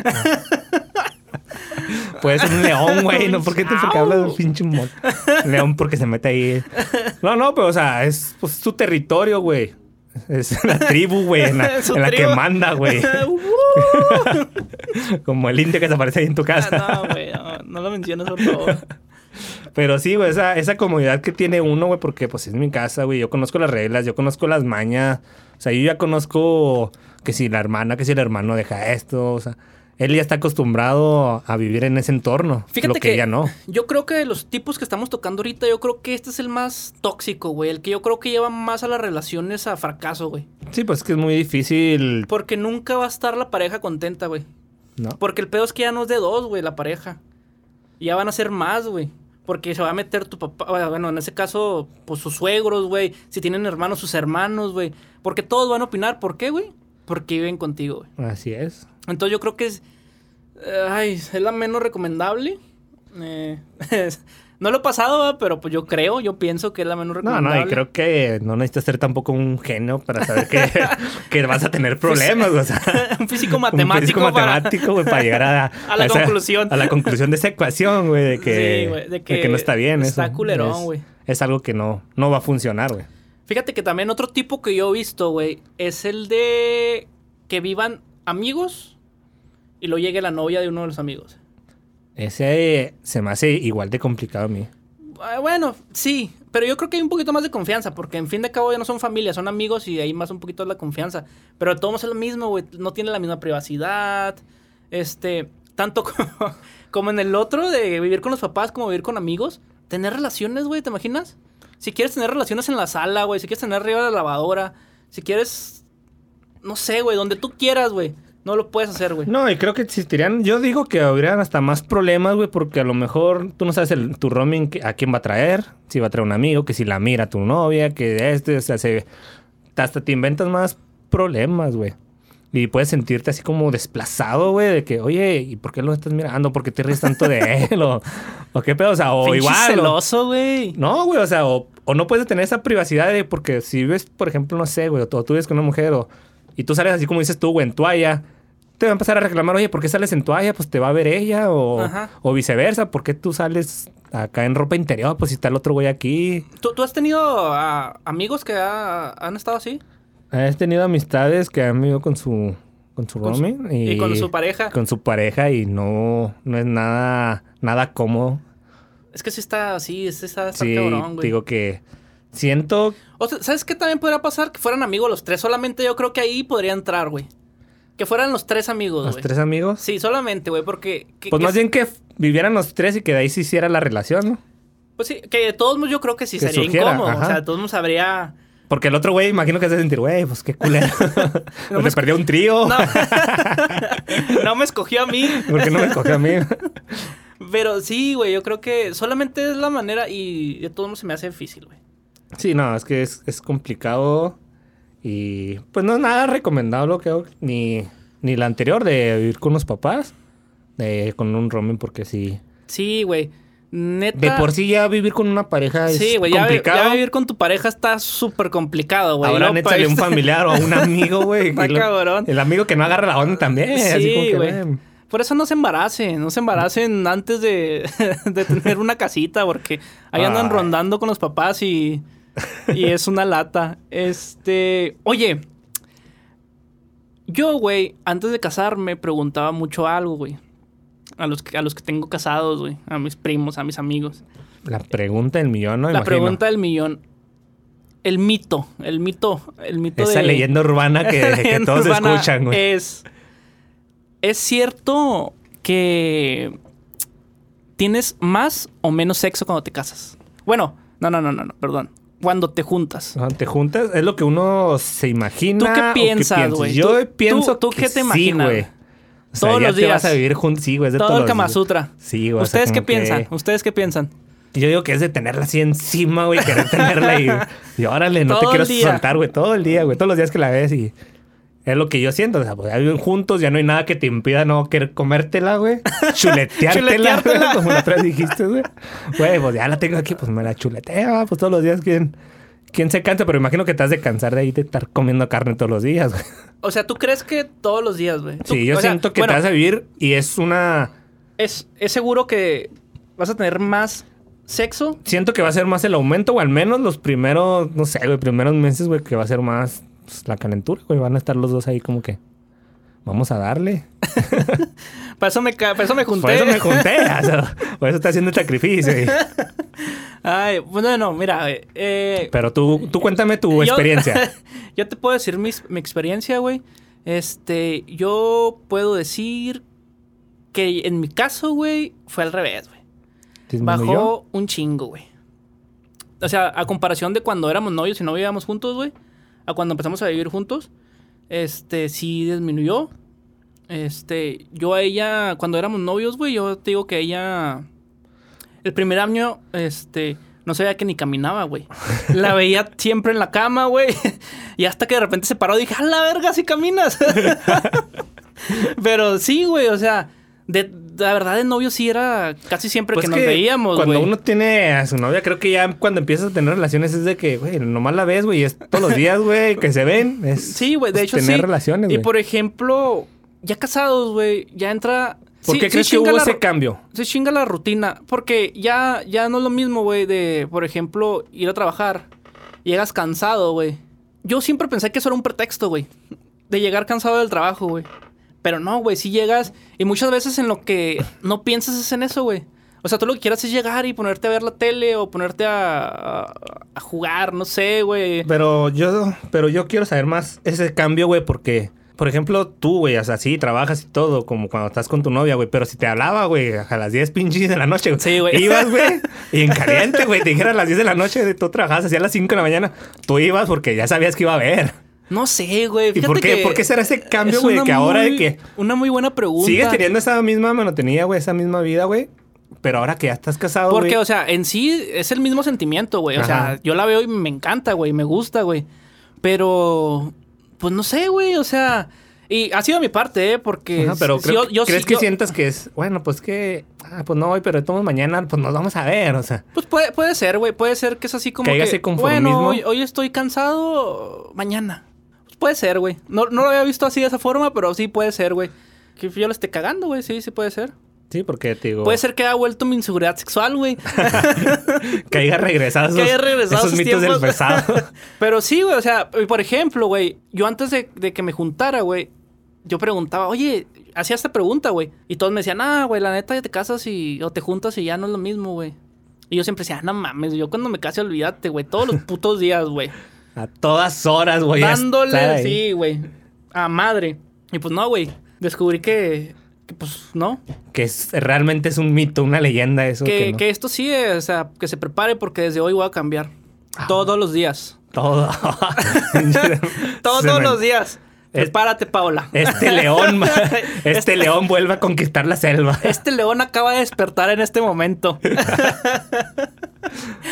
puede ser un león, güey. No, ¿por qué te porque hablas de un pinche mon- león porque se mete ahí? No, no, pero o sea, es pues, su territorio, güey. Es la tribu, güey, en la, Su en la que manda, güey. Como el indio que se aparece ahí en tu casa. Ah, no, güey, no, no lo menciones, por favor. Pero sí, güey, esa, esa comodidad que tiene uno, güey, porque pues es mi casa, güey. Yo conozco las reglas, yo conozco las mañas. O sea, yo ya conozco que si la hermana, que si el hermano deja esto. O sea, él ya está acostumbrado a vivir en ese entorno. Fíjate lo que, que ella no. yo creo que de los tipos que estamos tocando ahorita, yo creo que este es el más tóxico, güey. El que yo creo que lleva más a las relaciones a fracaso, güey. Sí, pues es que es muy difícil. Porque nunca va a estar la pareja contenta, güey. ¿no? Porque el pedo es que ya no es de dos, güey, la pareja. Ya van a ser más, güey. Porque se va a meter tu papá, bueno, en ese caso, pues sus suegros, güey. Si tienen hermanos, sus hermanos, güey. Porque todos van a opinar. ¿Por qué, güey? porque viven contigo, güey. Así es. Entonces yo creo que es. eh, Ay, es la menos recomendable. Eh, no lo he pasado, pero pues yo creo, yo pienso que es la menos No, recomendable. no, y creo que no necesitas ser tampoco un genio para saber que, que vas a tener problemas, o sea. un físico un matemático. físico para- matemático, güey, para llegar a, A la conclusión. A la conclusión de esa ecuación, güey, de que, Sí, de de que que no está bien. está eso. culerón, Es- güey. Es, algo que no, no va a funcionar, güey. Fíjate que también otro tipo que yo he visto, güey, es el de que vivan amigos y lo llegue la novia de uno de los amigos. Ese se me hace igual de complicado a mí. Ah, Bueno, sí, pero yo creo que hay un poquito más de confianza, porque en fin de cabo ya no son familia, son amigos y ahí más un poquito la confianza. Pero de todos es lo mismo, güey, no tiene la misma privacidad, este, tanto como, como en el otro de vivir con los papás como vivir con amigos. Tener relaciones, güey, ¿te imaginas? Si quieres tener relaciones en la sala, güey, si quieres tener arriba de la lavadora, si quieres, no sé, güey, donde tú quieras, güey, no lo puedes hacer, güey. No, y creo que existirían, yo digo que habrían hasta más problemas, güey, porque a lo mejor tú no sabes el, tu roaming a quién va a traer, si va a traer un amigo, que si la mira tu novia, que este, o sea, se, hasta te inventas más problemas, güey. Y puedes sentirte así como desplazado, güey, de que, oye, ¿y por qué lo estás mirando? ¿Por qué te ríes tanto de él? O, o qué pedo, o sea, o igual. celoso, güey. no, güey, o sea, o, o no puedes tener esa privacidad de, porque si ves, por ejemplo, no sé, güey, o tú vives con una mujer o, y tú sales así como dices tú, güey, en toalla, te va a empezar a reclamar, oye, ¿por qué sales en toalla? Pues te va a ver ella o, o viceversa, ¿por qué tú sales acá en ropa interior? Pues si está el otro güey aquí. ¿Tú, tú has tenido amigos que ha- han estado así? Has tenido amistades que han vivido con su, con su Con su- y con su pareja. Con su pareja y no, no es nada, nada cómodo. Es que sí está así, sí está, está Sí, cabrón, güey. digo que siento O sea, ¿sabes qué también podría pasar? Que fueran amigos los tres. Solamente yo creo que ahí podría entrar, güey. Que fueran los tres amigos, los güey. tres amigos. Sí, solamente, güey, porque... que- Pues que- más bien que vivieran los tres y que de ahí se hiciera la relación, ¿no? Pues sí, que de todos modos yo creo que sí Que sería surgiera, incómodo. ajá. O sea, de todos modos habría... Porque el otro güey, imagino que se sentir, güey, pues qué culero. No no me perdió un trío. No. no me escogió a mí. ¿Por qué no me cogió a mí? Pero sí, güey, yo creo que solamente es la manera y de todos modos se me hace difícil, güey. Sí, no, es que es, es complicado. Y pues no es nada recomendable, creo, ni, ni la anterior de vivir con los papás, de, con un roaming, porque sí. Sí, güey. Neta... De por sí ya vivir con una pareja es Sí, güey, ya, vi- complicado. ya vivir con tu pareja está súper complicado, güey. Ahora pa- un familiar o un amigo, güey. Cabrón. El amigo que no agarra la onda también. así como Sí, que, güey. güey, Por eso no se embaracen, no se embaracen antes de, de tener una casita, porque ahí andan rondando con los papás y, y es una lata. Este, oye, yo, güey, antes de casarme preguntaba mucho algo, güey. A los, que, a los que tengo casados, güey. A mis primos, a mis amigos. La pregunta del millón, ¿no? La Imagino. pregunta del millón. El mito, el mito, el mito Esa de... leyenda urbana que, todos urbana escuchan, güey. Es. ¿Es cierto que tienes más o menos sexo cuando te casas? Bueno, no, no, no, no, no, perdón. Cuando te juntas. Cuando te juntas, es lo que uno se imagina. ¿Tú qué piensas, güey? Yo ¿Tú- pienso tú- tú que qué te sí, imaginas, güey. güey? O sea, Todos ya los te días. vas a vivir juntos. Sí, güey, Todo todos el Kama. Sutra. Sí, güey. o sea, ¿Ustedes qué que- piensan? ¿Ustedes qué piensan? Yo digo que es de tenerla así encima, güey, querer tenerla y, y órale, no Todo te quiero soltar, güey, todo el día, güey, todos los días que la ves y es lo que yo siento, o sea, pues ya viven juntos, ya no hay nada que te impida no querer comértela, güey, chuleteártela, Chuleteártela. como la otra vez dijiste, güey. Güey, pues ya la tengo aquí, pues me la chuletea, pues todos los días, ¿quién, quién se cansa? Pero imagino que te has de cansar de ahí de estar comiendo carne todos los días, güey. O sea, ¿tú crees que todos los días, güey? Sí, yo sea, siento que bueno, te vas a vivir y es una... es, es seguro que vas a tener más sexo. Siento que va a ser más el aumento, o al menos los primeros, no sé, güey, primeros meses, güey, que va a ser más pues, la calentura, güey. Van a estar los dos ahí como que. Vamos a darle. Para eso me, para eso me junté. Por eso me junté. o sea, por eso está haciendo el sacrificio. güey. Ay, bueno, no, mira, eh, Pero tú, tú cuéntame tu Yo- experiencia. yo te puedo decir mis- mi, experiencia, güey. Este, yo puedo decir que en mi caso, güey, fue al revés, güey. ¿Disminuyó? Bajó un chingo, güey. O sea, a comparación de cuando éramos novios y no vivíamos juntos, güey. A cuando empezamos a vivir juntos. Este, sí disminuyó. Este, yo a ella, cuando éramos novios, güey, yo te digo que ella. El primer año, este, no sabía que ni caminaba, güey. La veía siempre en la cama, güey. Y hasta que de repente se paró, dije, a la verga, si caminas. Pero sí, güey, o sea, de, la verdad de novio sí era casi siempre Pues que nos veíamos, güey. Cuando uno tiene a su novia, creo que ya cuando empiezas a tener relaciones es de que, güey, nomás la ves, güey, es todos los días, güey, que se ven. Es, Sí, güey, de es hecho tener sí. relaciones, y por ejemplo, ya casados, güey, ya entra... ¿Por sí- qué sí crees que hubo la ese cambio? Se chinga la rutina. Porque ya, ya no es lo mismo, güey, de, por ejemplo, ir a trabajar. Llegas cansado, güey. Yo siempre pensé que eso era un pretexto, güey. De llegar cansado del trabajo, güey. Pero no, güey, si llegas. Y muchas veces en lo que no piensas es en eso, güey. O sea, tú lo que quieras es llegar y ponerte a ver la tele o ponerte a, a, a jugar, no sé, güey. Pero yo, pero yo quiero saber más ese cambio, güey, porque, por ejemplo, tú, güey, o sea, sí, trabajas y todo, como cuando estás con tu novia, güey, pero si te hablaba, güey, a las 10 pinches de la noche, güey. Sí, güey. Ibas, güey, y en caliente, güey, te dijera a las 10 de la noche, tú trabajabas hacia las 5 de la mañana, tú ibas porque ya sabías que iba a haber. No sé, güey. ¿Y por qué- que por qué será ese cambio, es güey, una que ahora de muy- que- Una muy buena pregunta. Sigues teniendo esa misma monotonía, güey, esa misma vida, güey, pero ahora que ya estás casado, Porque, güey. o sea, en sí es el mismo sentimiento, güey. O sea, yo la veo y me encanta, güey. Me gusta, güey. Pero, pues no sé, güey. O sea, y ha sido mi parte, ¿eh? Porque Ajá, pero creo- yo, yo ¿crees sí- que yo- sientas que es, bueno, pues que, ah, pues no voy, pero todos mañana, pues nos vamos a ver, o sea. Pues puede, puede ser, güey. Puede ser que es así como Que que... ese conformismo. Bueno, hoy, hoy estoy cansado, mañana. Puede ser, güey. No, no lo había visto así de esa forma, pero sí puede ser, güey. Que yo lo esté cagando, güey. Sí, sí puede ser. Sí, porque te digo. Puede ser que haya vuelto mi inseguridad sexual, güey. Que haya regresado que haya esos- regresado esos esos mitos del tiempos. pasado. Pero sí, güey, o sea, por ejemplo, güey, yo antes de, de que me juntara, güey, yo preguntaba, oye, hacía esta pregunta, güey. Y todos me decían, ah, güey, la neta ya te casas y, o te juntas y ya no es lo mismo, güey. Y yo siempre decía, no mames, yo cuando me case, olvídate, güey, todos los putos días, güey. A todas horas, güey. Dándole, sí, güey, a madre. Y pues no, güey, descubrí que, que, pues no, Que es, realmente es un mito, una leyenda eso. que, Que, no. que esto sí, eh, o sea, que se prepare porque desde hoy voy a cambiar. Ah. Todos los días. Todo. Todos los días. Prepárate, Paola. Este león, este león vuelve a conquistar la selva. Este león acaba de despertar en este momento.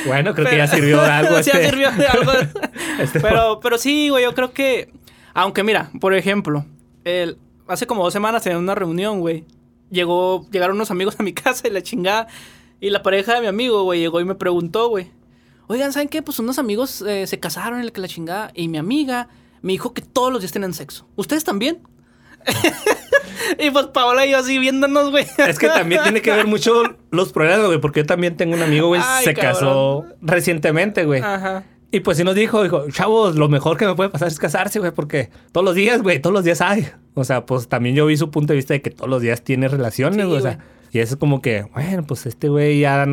Bueno, creo que ya sirvió de algo. Sí, ya sirvió de algo. este- pero, pero sí, güey, yo creo que. Aunque mira, por ejemplo, el, hace como dos semanas en una reunión, güey. Llegó, llegaron unos amigos a mi casa y la chingada. Y la pareja de mi amigo, güey, llegó y me preguntó, güey. Oigan, ¿saben qué? Pues unos amigos eh, se casaron, el que la chingada. Y mi amiga me dijo que todos los días tienen sexo. ¿Ustedes también? y pues Paola y yo así viéndonos, güey. Es que también tiene que ver mucho los problemas, güey, porque yo también tengo un amigo, güey, Ay, se cabrón. casó recientemente, güey. Ajá. Y pues sí nos dijo, dijo, chavos, lo mejor que me puede pasar es casarse, güey, porque todos los días, güey, todos los días hay. O sea, pues también yo vi su punto de vista de que todos los días tiene relaciones, Sí, güey. o sea, y eso es como que, bueno, pues este güey ya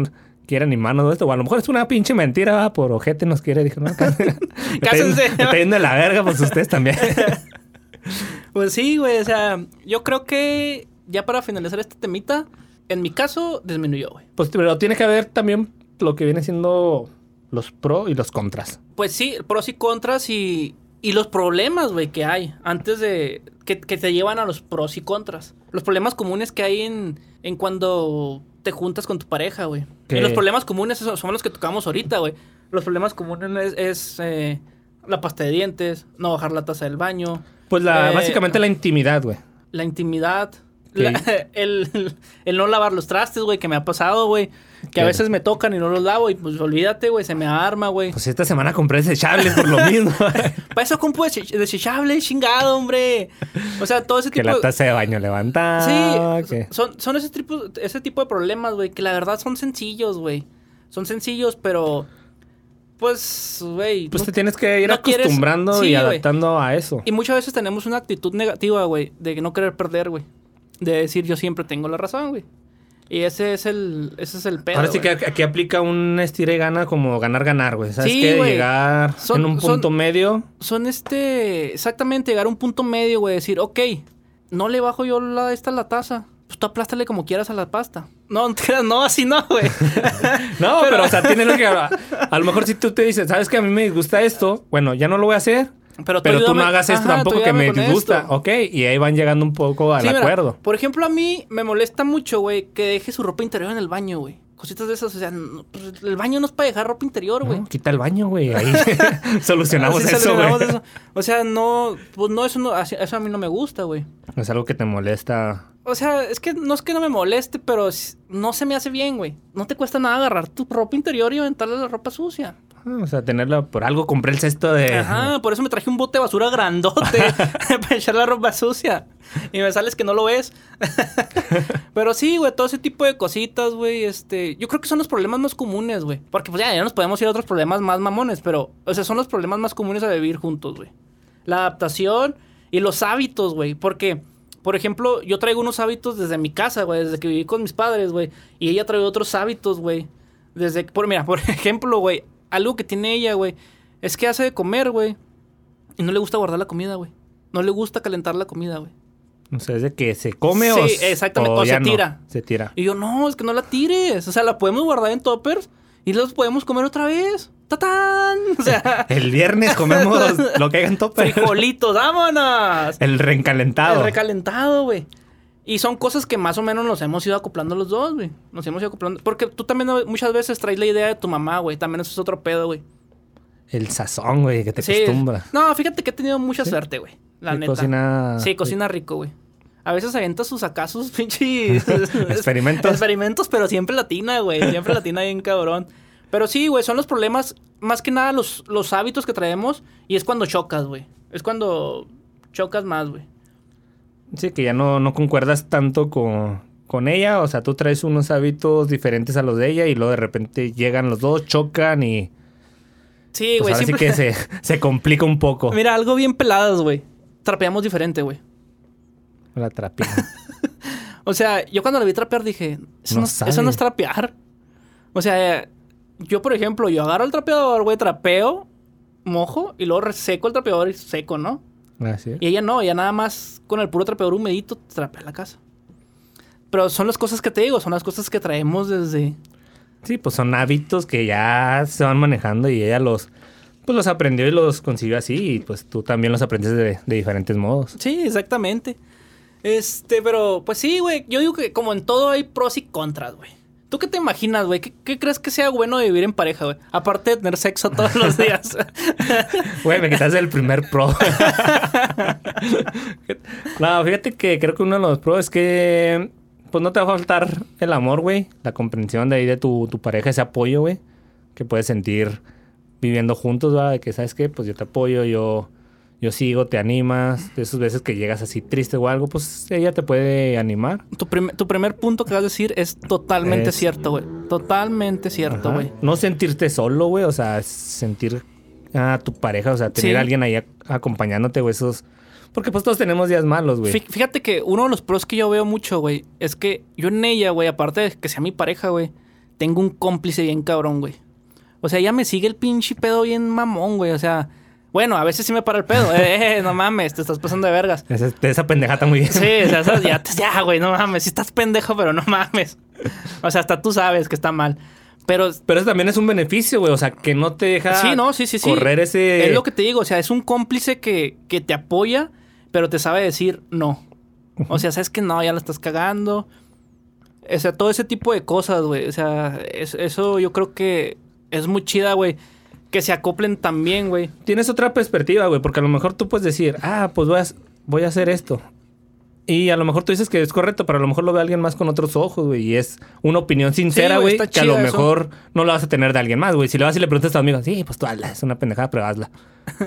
quiere animarnos de esto. O a lo mejor es una pinche mentira, va, por ojete nos quiere. Dijo, no, Cásense. está yendo de la verga, pues ustedes también. Pues sí, güey, o sea, yo creo que ya para finalizar este temita, en mi caso disminuyó, güey. pues, pero tiene que haber también lo que viene siendo los pros y los contras. Pues sí, pros y contras y, y los problemas, güey, que hay antes de... Que, que te llevan a los pros y contras. Los problemas comunes que hay en, en cuando te juntas con tu pareja, güey. Y los problemas comunes son los que tocamos ahorita, güey. Los problemas comunes es, es, eh, la pasta de dientes, no bajar la taza del baño, Pues la, Eh, básicamente la intimidad, güey. la intimidad, la- el, el no lavar los trastes, güey, que me ha pasado, güey. Que a Que- veces me tocan y no los lavo y pues olvídate, güey, se me arma, güey. Pues esta semana compré desechables por lo mismo. Para eso compro desech- desechable, chingado, hombre. O sea, todo ese que tipo la de... taza de baño levantada. Sí, que- son, son ese, tipo, ese tipo de problemas, güey, que la verdad son sencillos, güey. Son sencillos, pero... Pues, güey... Pues no- te tienes que ir no quieres- acostumbrando Sí, y adaptando a eso. Y muchas veces tenemos una actitud negativa, güey, de no querer perder, güey. De decir yo siempre tengo la razón, güey. Y ese es el, ese es el pedo. Ahora sí que aquí aplica un estira y gana como ganar-ganar, güey. ¿Sabes Sí, qué? Llegar Son- en un son- punto medio. Son este. Exactamente, llegar a un punto medio, güey. Decir, ok, no le bajo yo la, esta la taza. Pues tú aplástale como quieras a la pasta. No, no, así no, güey. No, pero, o sea, tiene lo que... A, a lo mejor si tú te dices, ¿sabes que a mí me disgusta esto? Bueno, ya no lo voy a hacer. Pero Pero, tú tú no hagas esto ajá, tampoco tú que me disgusta. esto. Ok, y ahí van llegando un poco al Sí, mira, acuerdo. por ejemplo, a mí me molesta mucho, güey, que deje su ropa interior en el baño, güey. cositas de esas. O sea, pues, el baño no es para dejar ropa interior, güey. No, quita el baño, güey. Ahí solucionamos Así eso, solucionamos eso. O sea, no, pues no, eso, no, eso a mí no me gusta, güey. Es algo que te molesta. O sea, es que no es que no me moleste, pero no se me hace bien, güey. No te cuesta nada agarrar tu ropa interior y aventarle la ropa sucia. Ah, O sea, tenerla por algo, compré el cesto de. Ajá, por eso me traje un bote de basura grandote para echar la ropa sucia. Y me sales que no lo ves. Pero sí, güey, todo ese tipo de cositas, güey, este... Yo creo que son los problemas más comunes, güey. Porque pues ya, ya nos podemos ir a otros problemas más mamones, pero... O sea, son los problemas más comunes a vivir juntos, güey. La adaptación y los hábitos, güey. Porque, por ejemplo, yo traigo unos hábitos desde mi casa, güey, desde que viví con mis padres, güey. Y ella trae otros hábitos, güey. Desde... Por, mira, por ejemplo, güey, algo que tiene ella, güey, es que hace de comer, güey. Y no le gusta guardar la comida, güey. No le gusta calentar la comida, güey. O sea, es de que se come o. Sí, exactamente, o se no? tira. Se tira. Y yo, no, es que no la tires. O sea, la podemos guardar en toppers y los podemos comer otra vez. ¡Tatán! O sea, El viernes comemos lo que haya en tope. frijolitos, vámonos. El reencalentado. El recalentado, güey. Y son cosas que más o menos nos hemos ido acoplando los dos, güey. Nos hemos ido acoplando. Porque tú también muchas veces traes la idea de tu mamá, güey. También eso es otro pedo, güey. El sazón, güey, que te Sí. acostumbra. No, fíjate que he tenido mucha suerte, güey. La Sí, neta. cocina- Sí, cocina rico, güey. A veces avienta sus acasos, pinches. Experimentos. Experimentos, pero siempre latina, güey. Siempre latina bien cabrón. Pero sí, güey, son los problemas, más que nada los, los hábitos que traemos. Y es cuando chocas, güey. Es cuando chocas más, güey. Sí, que ya no, no concuerdas tanto con, con ella. O sea, tú traes unos hábitos diferentes a los de ella y luego de repente llegan los dos, chocan y. Sí, Pues güey, ahora siempre. sí que se, se complica un poco. Mira, algo bien peladas, güey. Trapeamos diferente, güey. La trapina. O sea, yo cuando la vi trapear dije, eso No no, sabe. eso no es trapear. O sea, yo, por ejemplo, yo agarro el trapeador, güey, trapeo, mojo y luego reseco el trapeador y seco, ¿no? Así es. Y ella no, ella nada más con el puro trapeador humedito trapea la casa. Pero son las cosas que te digo, son las cosas que traemos desde... Sí, pues son hábitos que ya se van manejando y ella los, pues los aprendió y los consiguió así y pues tú también los aprendes de, de diferentes modos. Sí, exactamente. Este, pero pues sí, güey. Yo digo que como en todo hay pros y contras, güey. ¿Tú qué te imaginas, güey? ¿Qué, qué crees que sea bueno de vivir en pareja, güey? Aparte de tener sexo todos los días. Güey, me quitaste el primer pro. no, fíjate que creo que uno de los pros es que pues no te va a faltar el amor, güey. La comprensión de ahí de tu, tu pareja, ese apoyo, güey. Que puedes sentir viviendo juntos, ¿verdad? De que, ¿sabes qué? Pues yo te apoyo, yo, yo sigo, te animas. De esas veces que llegas así triste o algo, pues ella te puede animar. tu, prim- tu primer punto que vas a decir es totalmente Es- cierto, güey. Totalmente cierto, güey. No sentirte solo, güey. O sea, sentir a tu pareja, o sea, tener Sí. a alguien ahí ac- acompañándote, güey. Esos... Porque pues todos tenemos días malos, güey. Fí- Fíjate que uno de los pros que yo veo mucho, güey, es que yo en ella, güey, aparte de que sea mi pareja, güey, tengo un cómplice bien cabrón, güey. O sea, ella me sigue el pinche pedo bien mamón, güey. O sea, bueno, a veces sí me para el pedo. eh, eh, no mames, te estás pasando de vergas. Esa, esa pendejata muy bien. Sí, o sea, esas- ya, ya, güey, no mames. Si estás pendejo, pero no mames. O sea, hasta tú sabes que está mal. Pero Pero eso también es un beneficio, güey. O sea, que no te deja sí, no, sí, sí, sí. correr ese... Es lo que te digo, o sea, es un cómplice que, que te apoya, pero te sabe decir no. O sea, sabes que no, ya la estás cagando. O sea, todo ese tipo de cosas, güey. O sea, es- eso yo creo que es muy chida, güey. Que se acoplen también, güey. Tienes otra perspectiva, güey. Porque a lo mejor tú puedes decir, ah, pues voy a, voy a hacer esto. Y a lo mejor tú dices que es correcto, pero a lo mejor lo ve alguien más con otros ojos, güey. Y es una opinión sincera, güey, que a lo eso. mejor no la vas a tener de alguien más, güey. Si le vas y le preguntas a tu amigo, sí, pues tú hazla, es una pendejada, pero hazla.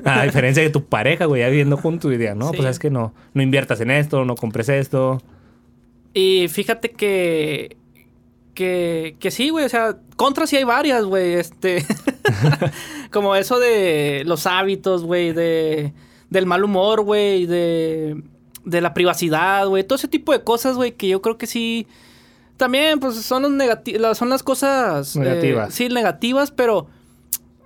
A diferencia de tu pareja, güey, ya viviendo juntos y diga, no, Sí. pues es que no, no inviertas en esto, no compres esto. Y fíjate que. Que, que sí, güey. O sea, contras sí hay varias, güey. Este. como eso de los hábitos, güey. De. Del mal humor, güey. De. De la privacidad, güey. Todo ese tipo de cosas, güey. Que yo creo que sí. También, pues son los negati- las- son las cosas. eh, Negativas. sí, negativas, pero.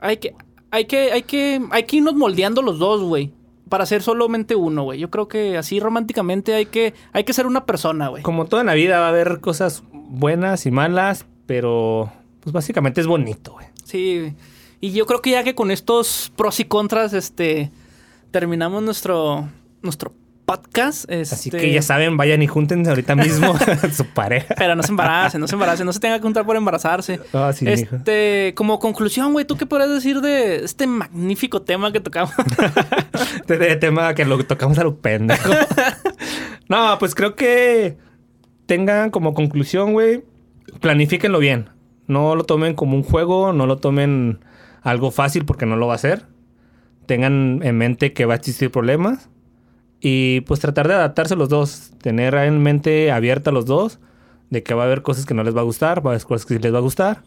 Hay que. Hay que. Hay que. Hay que irnos moldeando los dos, güey. Para ser solamente uno, güey. Yo creo que así románticamente hay que. Hay que ser una persona, güey. Como toda en la vida va a haber cosas buenas y malas, pero pues básicamente es bonito, güey. Sí, y yo creo que ya que con estos pros y contras, este, terminamos nuestro, nuestro podcast. Así este, que ya saben, vayan y júntense ahorita mismo a su pareja. Pero no se embaracen, no se embaracen, no se tenga que juntar por embarazarse. Ah, sí, este, como conclusión, güey, ¿tú qué podrías decir de este magnífico tema que tocamos? de, de tema que lo tocamos a lo pendejo. no, pues creo que tengan como conclusión, güey, planifíquenlo bien. No lo tomen como un juego, no lo tomen algo fácil porque no lo va a hacer. Tengan en mente que va a existir problemas y pues tratar de adaptarse los dos, tener en mente abierta los dos, de que va a haber cosas que no les va a gustar, va a haber cosas que sí les va a gustar,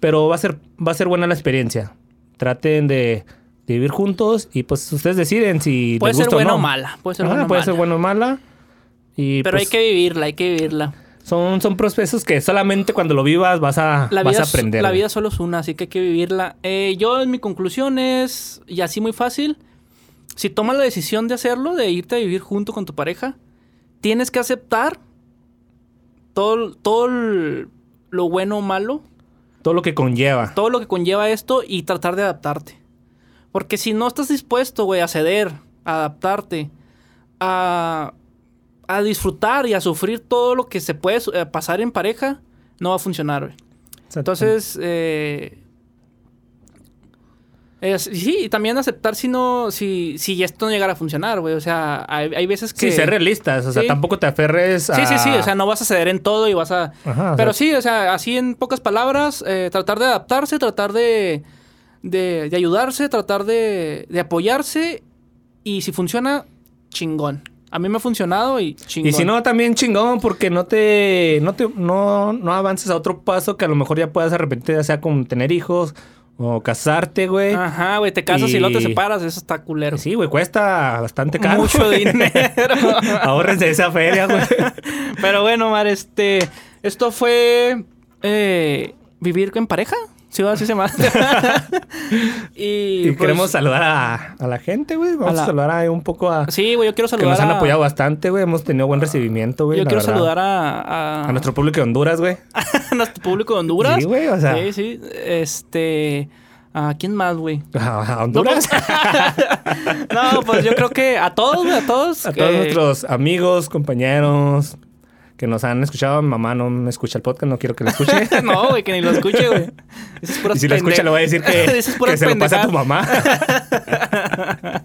pero va a ser, va a ser buena la experiencia. Traten de, de vivir juntos y pues ustedes deciden si puede les ser buena o mala. Puede ser Ajá, buena o puede mala. ser buena o mala. Y Pero pues, hay que vivirla, hay que vivirla. son, son procesos que solamente cuando lo vivas vas a, La vas a aprender. la vida solo es una, así que hay que vivirla. Eh, yo, en mi conclusión es, y así muy fácil, si tomas la decisión de hacerlo, de irte a vivir junto con tu pareja, tienes que aceptar todo, todo el- lo bueno o malo, Todo lo que conlleva. todo lo que conlleva esto y tratar de adaptarte. Porque si no estás dispuesto, güey, a ceder, a adaptarte, a, a disfrutar y a sufrir todo lo que se puede eh, pasar en pareja, no va a funcionar, güey. Entonces, eh, es- sí, y también aceptar si no, si, si esto no llegara a funcionar, güey. O sea, hay, hay veces que. Sí, ser realistas. O sea, Sí. tampoco te aferres a... Sí, sí, sí. O sea, no vas a ceder en todo y vas a. Ajá, Pero sea, sí, o sea, así en pocas palabras, eh, tratar de adaptarse, tratar de, de, de ayudarse, tratar de, de apoyarse. Y si funciona, chingón. A mí me ha funcionado y chingón. Y si no, también chingón, porque no te, no te, no, no avances a otro paso que a lo mejor ya puedas arrepentir, ya sea con tener hijos o casarte, güey. Ajá, güey, te casas y, luego te Y- separas, eso está culero. Sí, güey, cuesta bastante caro. Mucho dinero. Ahórrense esa feria, güey. Pero bueno, Mar, este. Esto fue. eh, vivir en pareja. Sí, así se llama. y Y pues, queremos saludar a, a la gente, güey. Vamos A a, saludar ahí un poco a... Sí, güey, yo quiero que saludar. nos han a- apoyado bastante, güey. Hemos tenido buen recibimiento, güey. Yo quiero verdad. saludar a, a, A nuestro público de Honduras, güey. a nuestro público de Honduras. Sí, güey, o sea. Sí, sí. Este. ¿A quién más, güey? A Honduras. No, pues yo creo que a todos, güey, a todos. A todos eh, nuestros amigos, compañeros que nos han escuchado. Mi mamá no me escucha el podcast, no quiero que lo escuche. No, güey, que ni lo escuche, güey. Y si lo escucha, le voy a decir que, puras que se lo pase a tu mamá.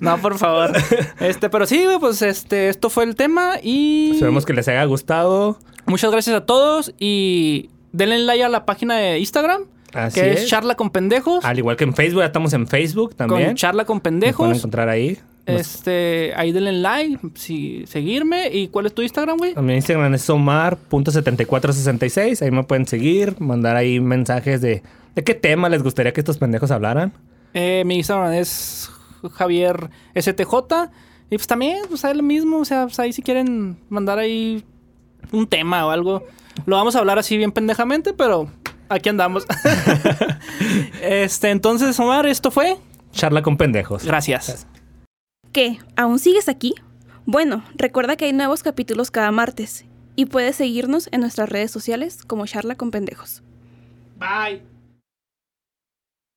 No, por favor. Este, pero sí, güey, pues este, esto fue el tema y. Esperemos que les haya gustado. Muchas gracias a todos y denle like a la página de Instagram, Así que es es. charla con pendejos. Al igual que en Facebook, ya estamos en Facebook también. Con charla con Nos pueden pendejos. encontrar ahí. Este, ahí denle like, si, seguirme. ¿Y cuál es tu Instagram, güey? Mi Instagram es omar.7466. Ahí me pueden seguir, mandar ahí mensajes de, de qué tema les gustaría que estos pendejos hablaran. Eh, mi Instagram es Javier STJ. Y pues también, pues ahí lo mismo. O sea, pues ahí si quieren mandar ahí un tema o algo. Lo vamos a hablar así bien pendejamente, pero aquí andamos. este, entonces, Omar, esto fue. Charla con pendejos. Gracias. ¿Qué? ¿Aún sigues aquí? Bueno, recuerda que hay nuevos capítulos cada martes y puedes seguirnos en nuestras redes sociales como Charla con Pendejos. Bye.